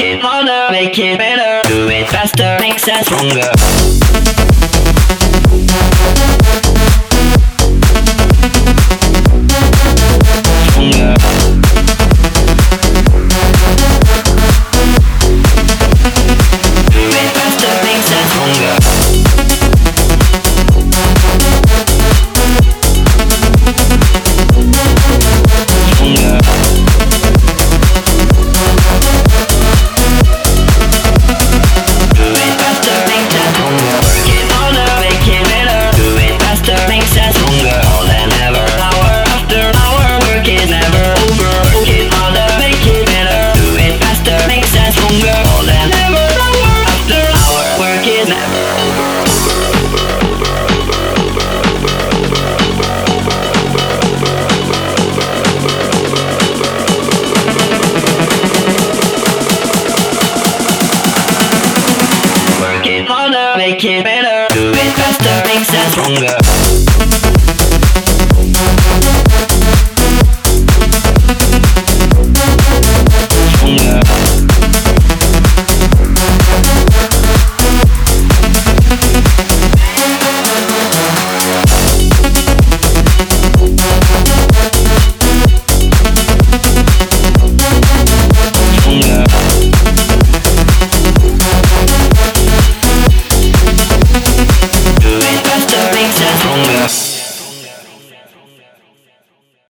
Work it harder, make it better, do it faster, makes us. Stronger. make it better. Do it faster, makes us stronger. stronger. Yeah.